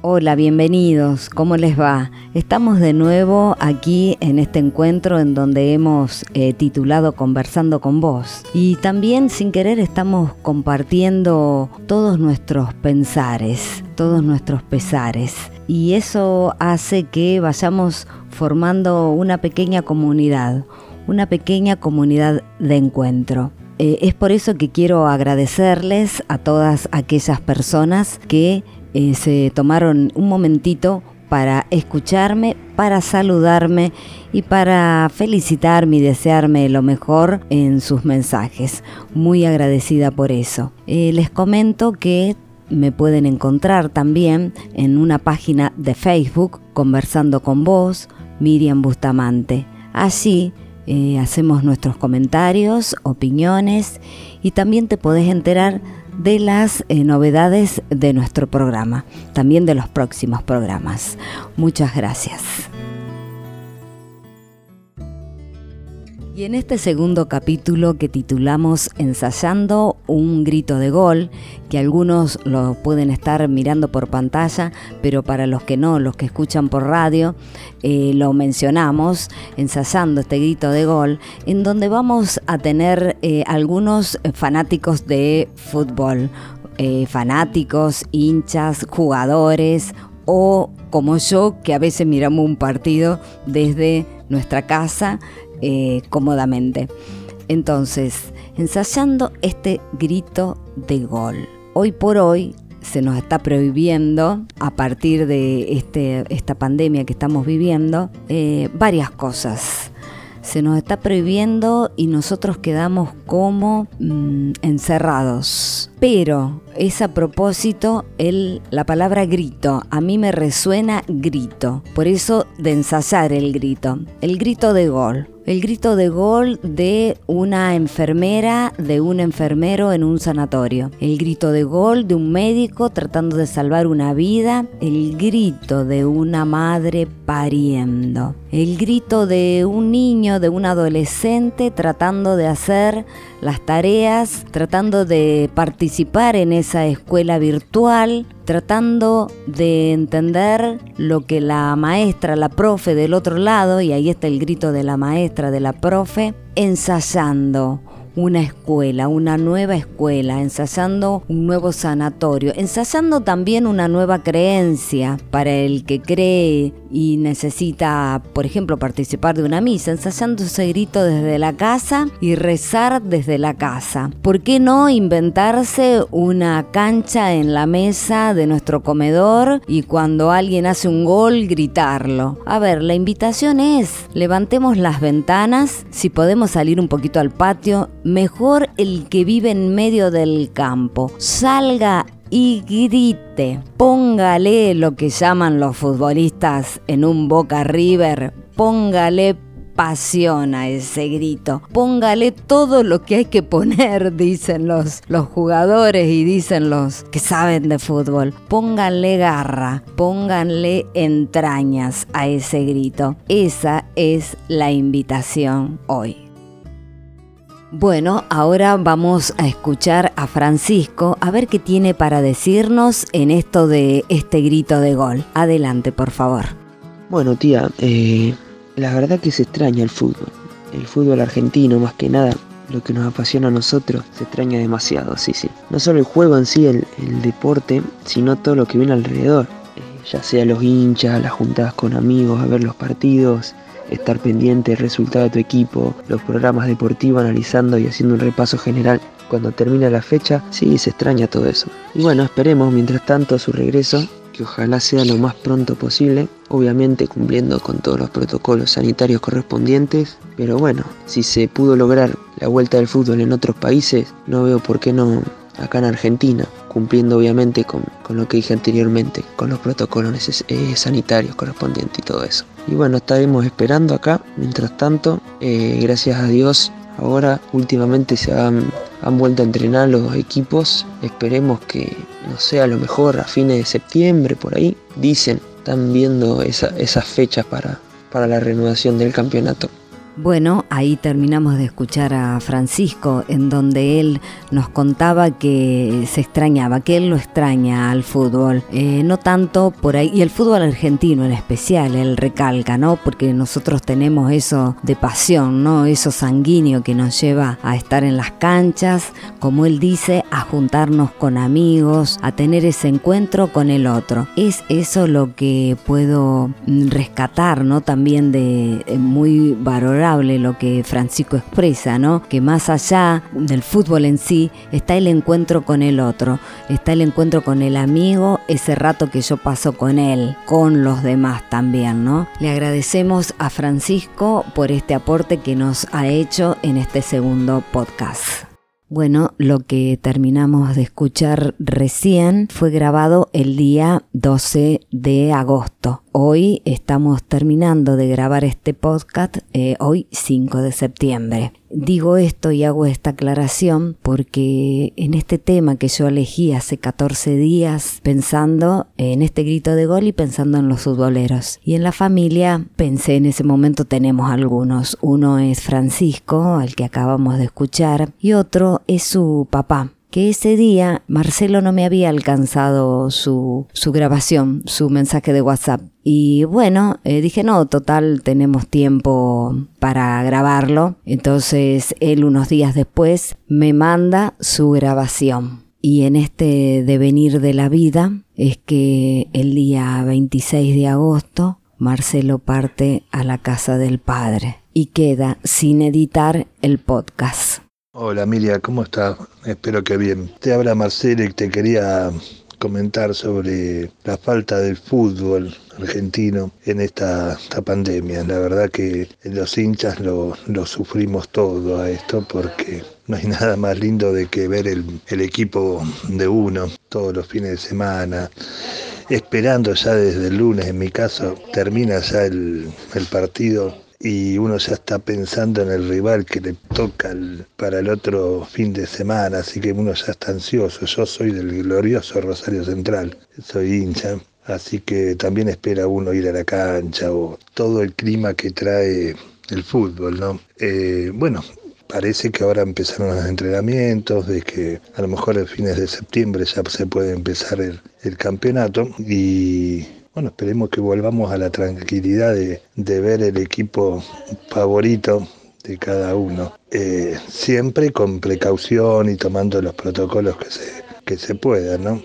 Hola, bienvenidos, ¿cómo les va? Estamos de nuevo aquí en este encuentro en donde hemos eh, titulado Conversando con vos y también sin querer estamos compartiendo todos nuestros pensares, todos nuestros pesares y eso hace que vayamos formando una pequeña comunidad, una pequeña comunidad de encuentro. Eh, es por eso que quiero agradecerles a todas aquellas personas que eh, se tomaron un momentito para escucharme, para saludarme y para felicitarme y desearme lo mejor en sus mensajes. Muy agradecida por eso. Eh, les comento que me pueden encontrar también en una página de Facebook, Conversando con vos, Miriam Bustamante. Allí eh, hacemos nuestros comentarios, opiniones y también te podés enterar de las eh, novedades de nuestro programa, también de los próximos programas. Muchas gracias. Y en este segundo capítulo que titulamos Ensayando un grito de gol, que algunos lo pueden estar mirando por pantalla, pero para los que no, los que escuchan por radio, eh, lo mencionamos, ensayando este grito de gol, en donde vamos a tener eh, algunos fanáticos de fútbol, eh, fanáticos, hinchas, jugadores o como yo, que a veces miramos un partido desde nuestra casa eh, cómodamente. Entonces, ensayando este grito de gol. Hoy por hoy se nos está prohibiendo, a partir de este, esta pandemia que estamos viviendo, eh, varias cosas. Se nos está prohibiendo y nosotros quedamos como mm, encerrados. Pero es a propósito el, la palabra grito. A mí me resuena grito. Por eso de ensayar el grito. El grito de gol el grito de gol de una enfermera, de un enfermero en un sanatorio, el grito de gol de un médico tratando de salvar una vida, el grito de una madre pariendo, el grito de un niño, de un adolescente tratando de hacer las tareas, tratando de participar en esa escuela virtual, tratando de entender lo que la maestra, la profe del otro lado, y ahí está el grito de la maestra, de la profe, ensayando una escuela, una nueva escuela, ensayando un nuevo sanatorio, ensayando también una nueva creencia para el que cree y necesita, por ejemplo, participar de una misa, ensayando ese grito desde la casa y rezar desde la casa. ¿Por qué no inventarse una cancha en la mesa de nuestro comedor y cuando alguien hace un gol gritarlo? A ver, la invitación es, levantemos las ventanas, si podemos salir un poquito al patio, mejor el que vive en medio del campo. Salga y grite. Póngale lo que llaman los futbolistas en un Boca River. Póngale pasión a ese grito. Póngale todo lo que hay que poner, dicen los, los jugadores y dicen los que saben de fútbol. Pónganle garra, pónganle entrañas a ese grito. Esa es la invitación hoy. Bueno, ahora vamos a escuchar a Francisco a ver qué tiene para decirnos en esto de este grito de gol. Adelante, por favor. Bueno, tía, eh, la verdad que se extraña el fútbol. El fútbol argentino, más que nada, lo que nos apasiona a nosotros, se extraña demasiado, sí, sí. No solo el juego en sí, el, deporte, sino todo lo que viene alrededor. Eh, ya sea los hinchas, las juntadas con amigos, a ver los partidos, estar pendiente del resultado de tu equipo, los programas deportivos analizando y haciendo un repaso general. Cuando termina la fecha, sí, se extraña todo eso. Y bueno, esperemos mientras tanto su regreso, que ojalá sea lo más pronto posible, obviamente cumpliendo con todos los protocolos sanitarios correspondientes, pero bueno, si se pudo lograr la vuelta del fútbol en otros países, no veo por qué no acá en Argentina, cumpliendo obviamente con, lo que dije anteriormente, con los protocolos eh, sanitarios correspondientes y todo eso. Y bueno, estaremos esperando acá. Mientras tanto, eh, gracias a Dios, ahora últimamente se han, vuelto a entrenar los equipos. Esperemos que, no sé, a lo mejor a fines de septiembre, por ahí, dicen, están viendo esas fechas para, para la renovación del campeonato. Bueno, ahí terminamos de escuchar a Francisco, en donde él nos contaba que se extrañaba, que él lo extraña al fútbol, eh, no tanto por ahí, y el fútbol argentino en especial, él recalca, ¿no? Porque nosotros tenemos eso de pasión, ¿no? Eso sanguíneo que nos lleva a estar en las canchas, como él dice, a juntarnos con amigos, a tener ese encuentro con el otro. Es eso lo que puedo mm, rescatar, ¿no? También de eh, muy lo que Francisco expresa, ¿no? Que más allá del fútbol en sí está el encuentro con el otro, está el encuentro con el amigo, ese rato que yo paso con él, con los demás también, ¿no? Le agradecemos a Francisco por este aporte que nos ha hecho en este segundo podcast. Bueno, lo que terminamos de escuchar recién fue grabado el día 12 de agosto. Hoy estamos terminando de grabar este podcast, eh, hoy 5 de septiembre. Digo esto y hago esta aclaración porque en este tema que yo elegí hace 14 días pensando en este grito de gol y pensando en los futboleros. Y en la familia pensé en ese momento tenemos algunos. Uno es Francisco, al que acabamos de escuchar, y otro es su papá, que ese día Marcelo no me había alcanzado su, su grabación, su mensaje de WhatsApp. Y bueno, eh, dije, no, total, tenemos tiempo para grabarlo. Entonces él unos días después me manda su grabación. Y en este devenir de la vida es que el día 26 de agosto Marcelo parte a la casa del padre y queda sin editar el podcast. Hola Emilia, ¿cómo estás? Espero que bien. Te habla Marcelo y te quería comentar sobre la falta del fútbol argentino en esta, pandemia. La verdad que los hinchas lo, sufrimos todo a esto porque no hay nada más lindo de que ver el, equipo de uno todos los fines de semana esperando ya desde el lunes, en mi caso, termina ya el, el partido y uno ya está pensando en el rival que le toca para el otro fin de semana, así que uno ya está ansioso. Yo soy del glorioso Rosario Central, soy hincha, así que también espera uno ir a la cancha o todo el clima que trae el fútbol, ¿no? Eh, bueno, parece que ahora empezaron los entrenamientos, de que a lo mejor a fines de septiembre ya se puede empezar el, el campeonato y bueno, esperemos que volvamos a la tranquilidad de, ver el equipo favorito de cada uno, eh, siempre con precaución y tomando los protocolos que se, que se puedan, ¿no?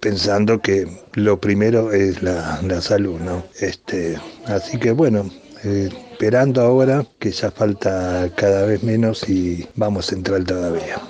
Pensando que lo primero es la, salud, ¿no? Este, así que bueno, eh, esperando ahora que ya falta cada vez menos y vamos a entrar todavía.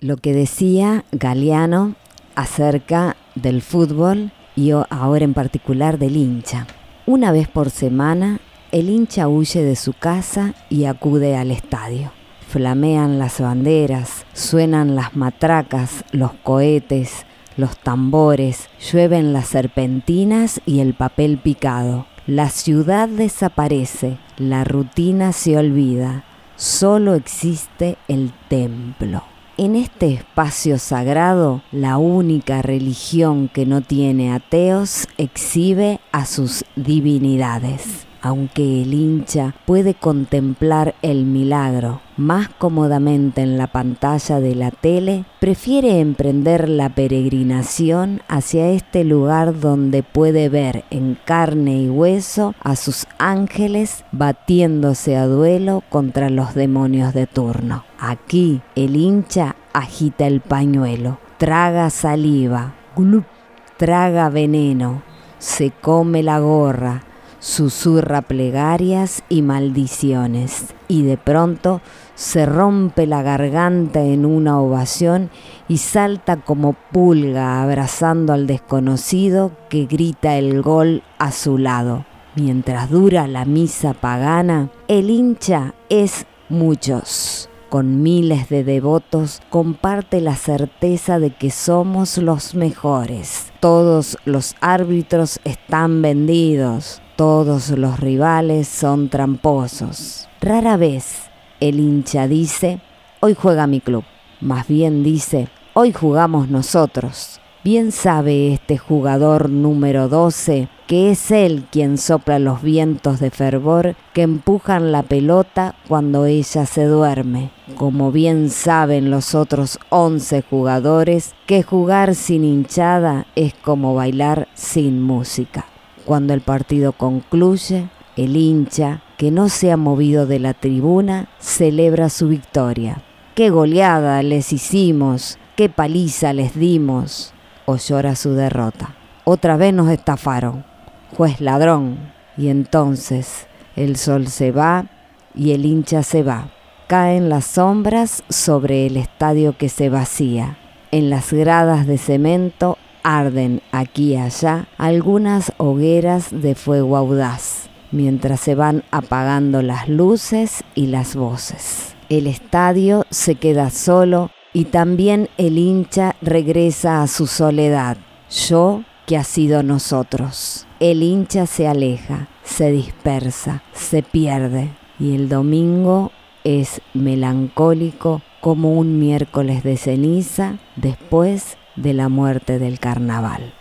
Lo que decía Galeano acerca del fútbol y ahora en particular del hincha. Una vez por semana, el hincha huye de su casa y acude al estadio. Flamean las banderas, suenan las matracas, los cohetes, los tambores, llueven las serpentinas y el papel picado. La ciudad desaparece, la rutina se olvida, solo existe el templo. En este espacio sagrado, la única religión que no tiene ateos exhibe a sus divinidades. Aunque el hincha puede contemplar el milagro más cómodamente en la pantalla de la tele, prefiere emprender la peregrinación hacia este lugar donde puede ver en carne y hueso a sus ángeles batiéndose a duelo contra los demonios de turno. Aquí el hincha agita el pañuelo, traga saliva, glup, traga veneno, se come la gorra, susurra plegarias y maldiciones, y de pronto se rompe la garganta en una ovación y salta como pulga abrazando al desconocido que grita el gol a su lado. Mientras dura la misa pagana, el hincha es muchos. Con miles de devotos comparte la certeza de que somos los mejores. Todos los árbitros están vendidos. Todos los rivales son tramposos. Rara vez el hincha dice, hoy juega mi club. Más bien dice, hoy jugamos nosotros. Bien sabe este jugador número 12 que es él quien sopla los vientos de fervor que empujan la pelota cuando ella se duerme. Como bien saben los otros 11 jugadores que jugar sin hinchada es como bailar sin música. Cuando el partido concluye, el hincha, que no se ha movido de la tribuna, celebra su victoria. ¡Qué goleada les hicimos! ¡Qué paliza les dimos! O llora su derrota. Otra vez nos estafaron. Juez ladrón. Y entonces el sol se va y el hincha se va. Caen las sombras sobre el estadio que se vacía. En las gradas de cemento arden aquí y allá algunas hogueras de fuego audaz, mientras se van apagando las luces y las voces. El estadio se queda solo y también el hincha regresa a su soledad, yo que ha sido nosotros. El hincha se aleja, se dispersa, se pierde y el domingo es melancólico como un miércoles de ceniza después de la muerte del carnaval.